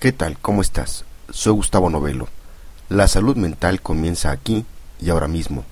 ¿Qué tal? ¿Cómo estás? Soy Gustavo Novelo. La salud mental comienza aquí y ahora mismo.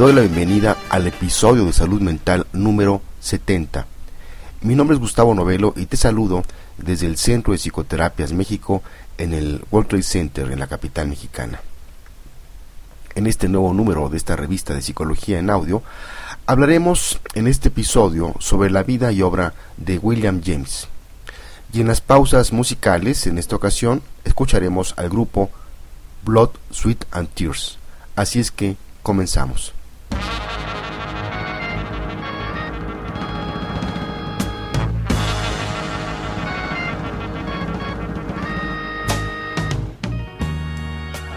Doy la bienvenida al episodio de Salud Mental número 70. Mi nombre es Gustavo Novelo y te saludo desde el Centro de Psicoterapias México en el World Trade Center en la capital mexicana. En este nuevo número de esta revista de psicología en audio, hablaremos en este episodio sobre la vida y obra de William James. Y en las pausas musicales, en esta ocasión, escucharemos al grupo Blood, Sweat and Tears. Así es que comenzamos.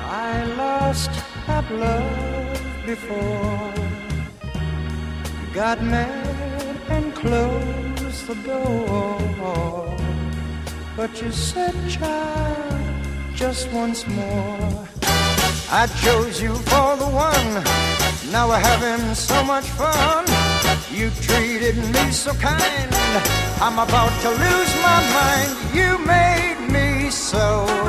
I lost that love before. Got mad and closed the door. But you said, child, just once more. I chose you for the one. Now we're having so much fun. You treated me so kind. I'm about to lose my mind. You made me so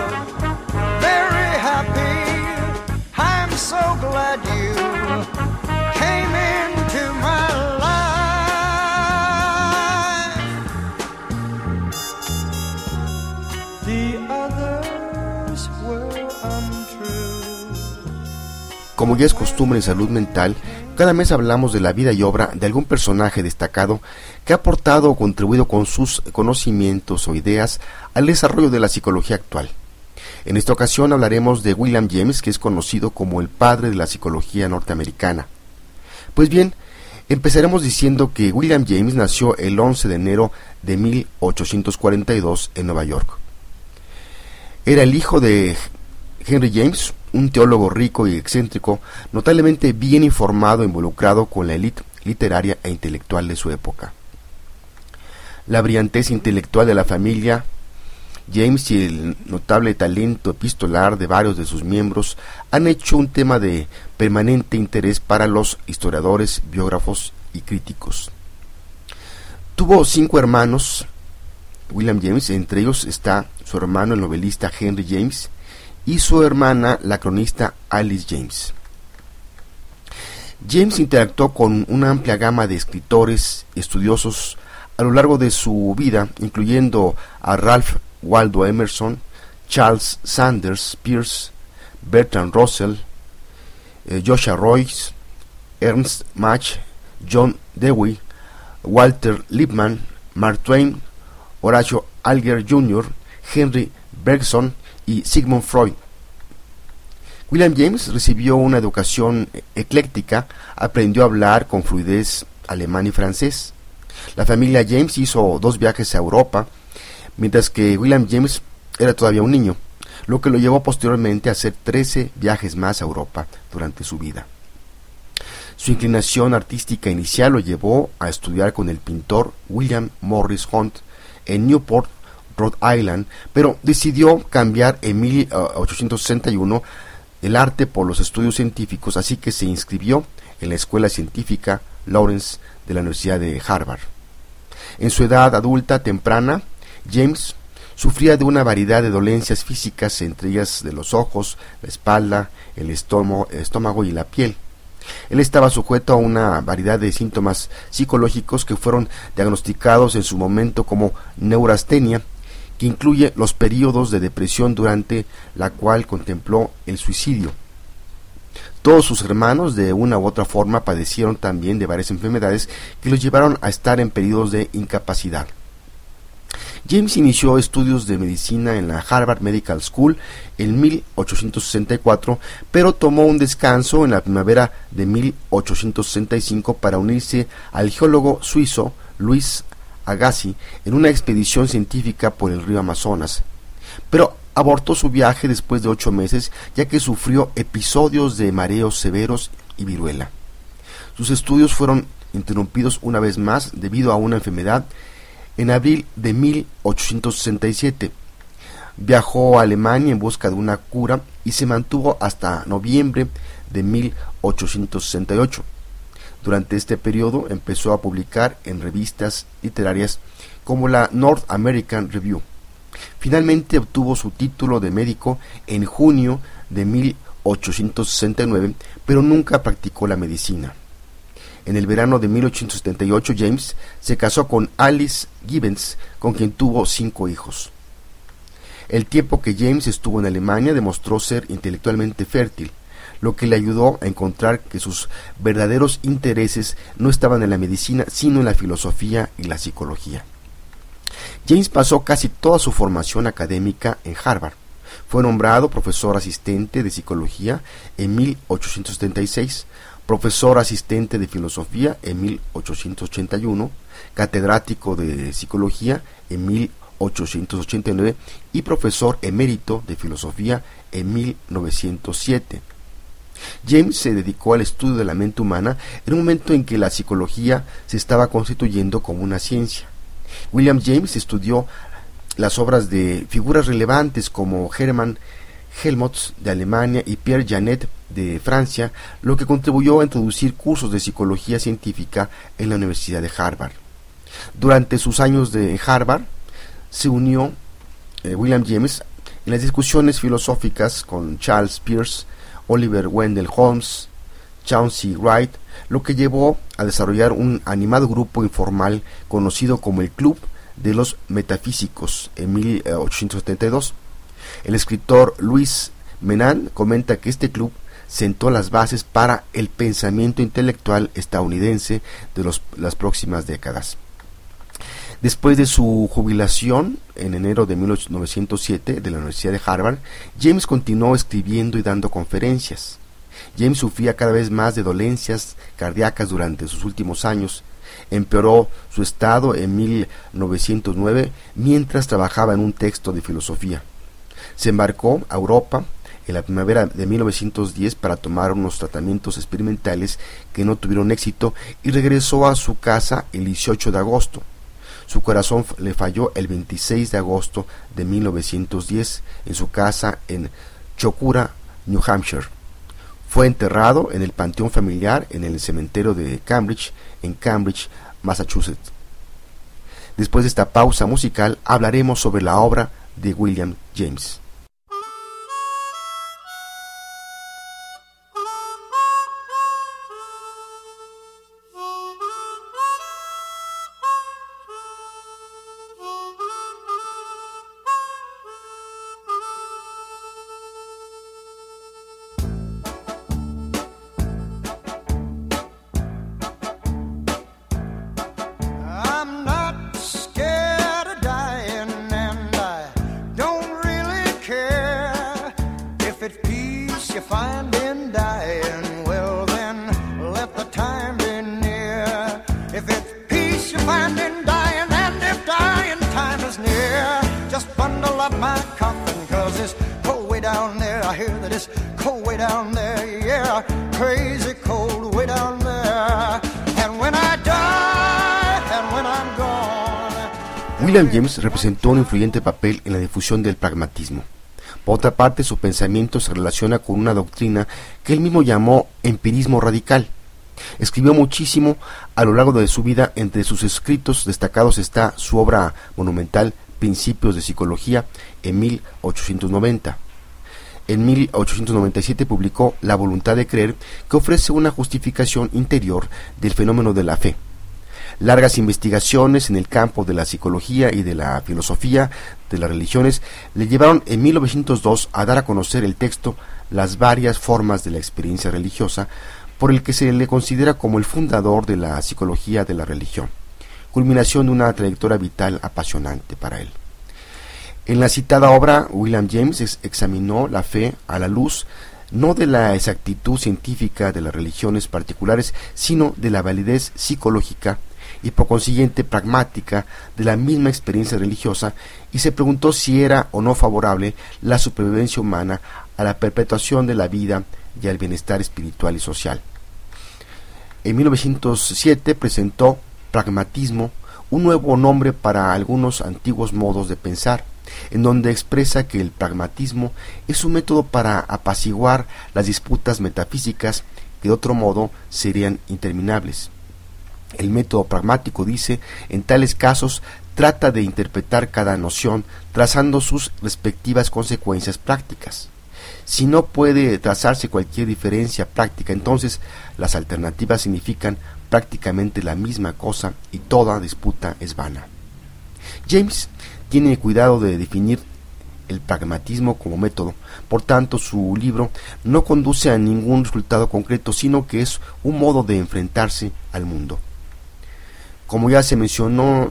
Como ya es costumbre en salud mental, cada mes hablamos de la vida y obra de algún personaje destacado que ha aportado o contribuido con sus conocimientos o ideas al desarrollo de la psicología actual. En esta ocasión hablaremos de William James, que es conocido como el padre de la psicología norteamericana. Pues bien, empezaremos diciendo que William James nació el 11 de enero de 1842 en Nueva York. Era el hijo de Henry James, un teólogo rico y excéntrico, notablemente bien informado e involucrado con la élite literaria e intelectual de su época. La brillantez intelectual de la familia James y el notable talento epistolar de varios de sus miembros han hecho un tema de permanente interés para los historiadores, biógrafos y críticos. Tuvo cinco hermanos, William James, entre ellos está su hermano el novelista Henry James y su hermana la cronista Alice James. James interactuó con una amplia gama de escritores estudiosos a lo largo de su vida, incluyendo a Ralph Waldo Emerson, Charles Sanders Peirce, Bertrand Russell, eh, Joshua Royce, Ernst Mach, John Dewey, Walter Lippmann, Mark Twain, Horacio Alger Jr., Henry Bergson y Sigmund Freud. William James recibió una educación ecléctica, aprendió a hablar con fluidez alemán y francés. La familia James hizo dos viajes a Europa, mientras que William James era todavía un niño, lo que lo llevó posteriormente a hacer 13 viajes más a Europa durante su vida. Su inclinación artística inicial lo llevó a estudiar con el pintor William Morris Hunt en Newport, Rhode Island, pero decidió cambiar en 1861 el arte por los estudios científicos, así que se inscribió en la Escuela Científica Lawrence de la Universidad de Harvard. En su edad adulta temprana, James sufría de una variedad de dolencias físicas, entre ellas de los ojos, la espalda, el estómago, el estómago y la piel. Él estaba sujeto a una variedad de síntomas psicológicos que fueron diagnosticados en su momento como neurastenia, que incluye los periodos de depresión durante la cual contempló el suicidio. Todos sus hermanos de una u otra forma padecieron también de varias enfermedades que los llevaron a estar en periodos de incapacidad. James inició estudios de medicina en la Harvard Medical School en 1864, pero tomó un descanso en la primavera de 1865 para unirse al geólogo suizo Luis Agassiz en una expedición científica por el río Amazonas. Pero abortó su viaje después de ocho meses ya que sufrió episodios de mareos severos y viruela. Sus estudios fueron interrumpidos una vez más debido a una enfermedad en abril de 1867. Viajó a Alemania en busca de una cura y se mantuvo hasta noviembre de 1868. Durante este periodo empezó a publicar en revistas literarias como la North American Review. Finalmente obtuvo su título de médico en junio de 1869, pero nunca practicó la medicina. En el verano de 1878 James se casó con Alice Gibbons, con quien tuvo cinco hijos. El tiempo que James estuvo en Alemania demostró ser intelectualmente fértil, lo que le ayudó a encontrar que sus verdaderos intereses no estaban en la medicina, sino en la filosofía y la psicología. James pasó casi toda su formación académica en Harvard. Fue nombrado profesor asistente de psicología en 1876, profesor asistente de filosofía en 1881, catedrático de psicología en 1889 y profesor emérito de filosofía en 1907. James se dedicó al estudio de la mente humana en un momento en que la psicología se estaba constituyendo como una ciencia. William James estudió las obras de figuras relevantes como Hermann Helmholtz de Alemania y Pierre Janet de Francia, lo que contribuyó a introducir cursos de psicología científica en la Universidad de Harvard. Durante sus años de Harvard, se unió eh, William James en las discusiones filosóficas con Charles Peirce, Oliver Wendell Holmes, Chauncey Wright, lo que llevó a desarrollar un animado grupo informal conocido como el Club de los Metafísicos en 1872. El escritor Luis Menan comenta que este club sentó las bases para el pensamiento intelectual estadounidense de las próximas décadas. Después de su jubilación en enero de 1907 de la Universidad de Harvard, James continuó escribiendo y dando conferencias. James sufría cada vez más de dolencias cardíacas durante sus últimos años. Empeoró su estado en 1909 mientras trabajaba en un texto de filosofía. Se embarcó a Europa en la primavera de 1910 para tomar unos tratamientos experimentales que no tuvieron éxito y regresó a su casa el 18 de agosto. Su corazón le falló el 26 de agosto de 1910 en su casa en Chocura, New Hampshire. Fue enterrado en el panteón familiar en el cementerio de Cambridge, en Cambridge, Massachusetts. Después de esta pausa musical hablaremos sobre la obra de William James. William James representó un influyente papel en la difusión del pragmatismo. Por otra parte, su pensamiento se relaciona con una doctrina que él mismo llamó empirismo radical. Escribió muchísimo a lo largo de su vida, entre sus escritos destacados está su obra monumental Principios de Psicología en 1890. En 1897 publicó La voluntad de creer, que ofrece una justificación interior del fenómeno de la fe. Largas investigaciones en el campo de la psicología y de la filosofía de las religiones le llevaron en 1902 a dar a conocer el texto las varias formas de la experiencia religiosa, por el que se le considera como el fundador de la psicología de la religión, culminación de una trayectoria vital apasionante para él. En la citada obra, William James examinó la fe a la luz no de la exactitud científica de las religiones particulares, sino de la validez psicológica y por consiguiente pragmática de la misma experiencia religiosa y se preguntó si era o no favorable la supervivencia humana a la perpetuación de la vida y al bienestar espiritual y social. En 1907 presentó Pragmatismo, un nuevo nombre para algunos antiguos modos de pensar, en donde expresa que el pragmatismo es un método para apaciguar las disputas metafísicas que de otro modo serían interminables. El método pragmático, dice, en tales casos trata de interpretar cada noción trazando sus respectivas consecuencias prácticas. Si no puede trazarse cualquier diferencia práctica, entonces las alternativas significan prácticamente la misma cosa y toda disputa es vana. James tiene cuidado de definir el pragmatismo como método, por tanto su libro no conduce a ningún resultado concreto, sino que es un modo de enfrentarse al mundo. Como ya se mencionó,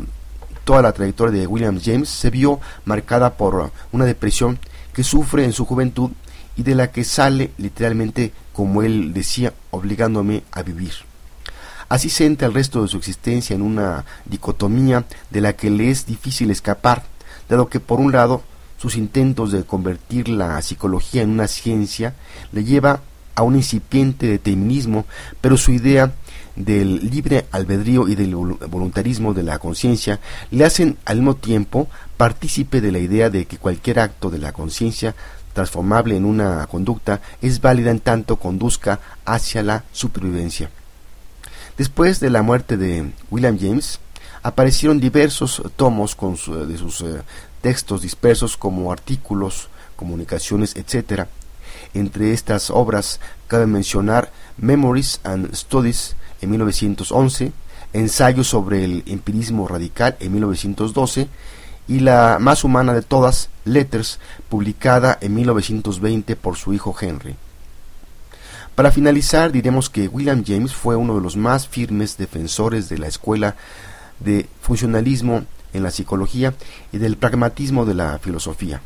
toda la trayectoria de William James se vio marcada por una depresión que sufre en su juventud y de la que sale literalmente, como él decía, obligándome a vivir. Así entra el resto de su existencia en una dicotomía de la que le es difícil escapar, dado que por un lado sus intentos de convertir la psicología en una ciencia le lleva a un incipiente determinismo, pero su idea del libre albedrío y del voluntarismo de la conciencia le hacen al mismo tiempo partícipe de la idea de que cualquier acto de la conciencia transformable en una conducta es válida en tanto conduzca hacia la supervivencia. Después de la muerte de William James, aparecieron diversos tomos de sus eh, textos dispersos como artículos, comunicaciones, etc. Entre estas obras cabe mencionar Memories and Studies en 1911, Ensayo sobre el empirismo radical en 1912 y la más humana de todas, Letters, publicada en 1920 por su hijo Henry. Para finalizar, diremos que William James fue uno de los más firmes defensores de la escuela de funcionalismo en la psicología y del pragmatismo de la filosofía.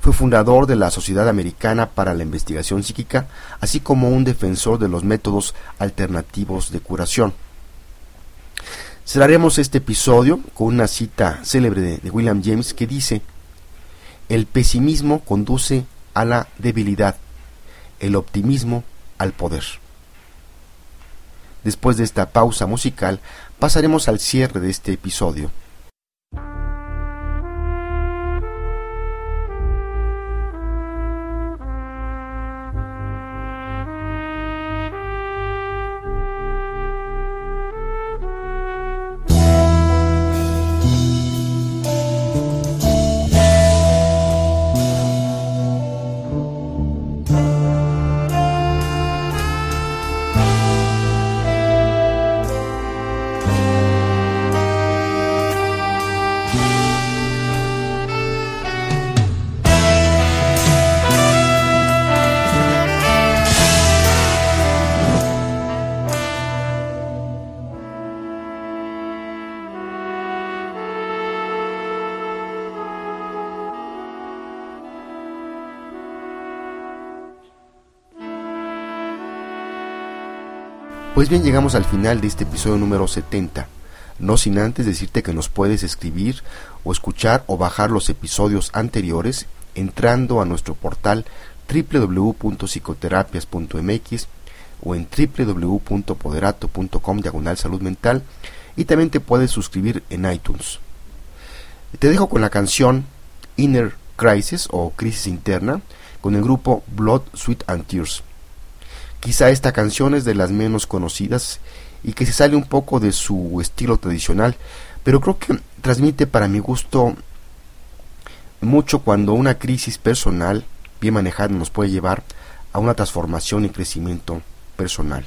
Fue fundador de la Sociedad Americana para la Investigación Psíquica, así como un defensor de los métodos alternativos de curación. Cerraremos este episodio con una cita célebre de, William James que dice, el pesimismo conduce a la debilidad, el optimismo al poder. Después de esta pausa musical, pasaremos al cierre de este episodio. Pues bien, llegamos al final de este episodio número 70. No sin antes decirte que nos puedes escribir o escuchar o bajar los episodios anteriores entrando a nuestro portal www.psicoterapias.mx o en www.poderato.com diagonal salud mental y también te puedes suscribir en iTunes. Te dejo con la canción Inner Crisis o Crisis Interna con el grupo Blood, Sweat and Tears. Quizá esta canción es de las menos conocidas y que se sale un poco de su estilo tradicional, pero creo que transmite para mi gusto mucho cuando una crisis personal bien manejada nos puede llevar a una transformación y crecimiento personal.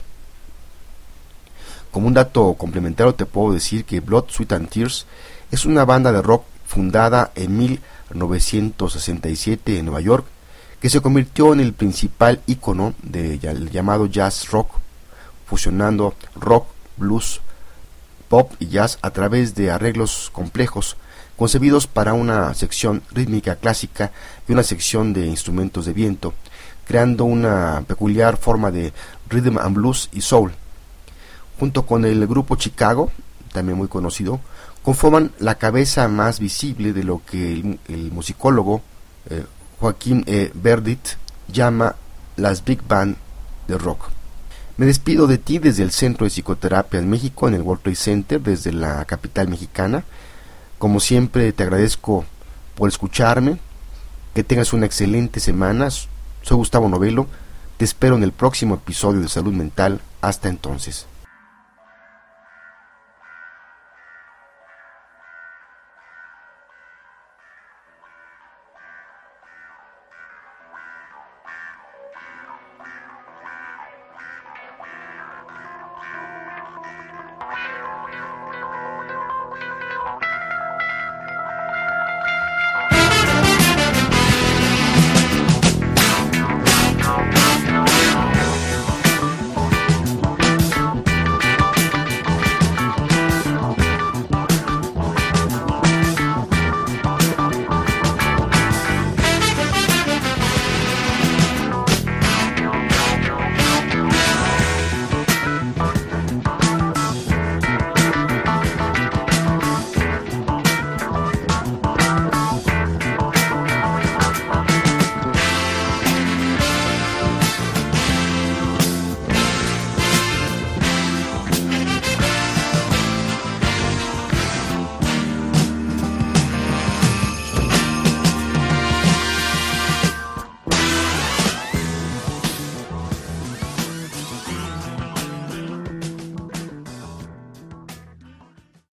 Como un dato complementario te puedo decir que Blood, Sweat and Tears es una banda de rock fundada en 1967 en Nueva York que se convirtió en el principal ícono del llamado jazz rock, fusionando rock, blues, pop y jazz a través de arreglos complejos concebidos para una sección rítmica clásica y una sección de instrumentos de viento, creando una peculiar forma de rhythm and blues y soul. Junto con el grupo Chicago, también muy conocido, conforman la cabeza más visible de lo que el, musicólogo eh, Joaquín E. Verdit llama las Big Band de rock. Me despido de ti desde el Centro de Psicoterapia en México, en el World Trade Center, desde la capital mexicana. Como siempre, te agradezco por escucharme. Que tengas una excelente semana. Soy Gustavo Novelo. Te espero en el próximo episodio de Salud Mental. Hasta entonces.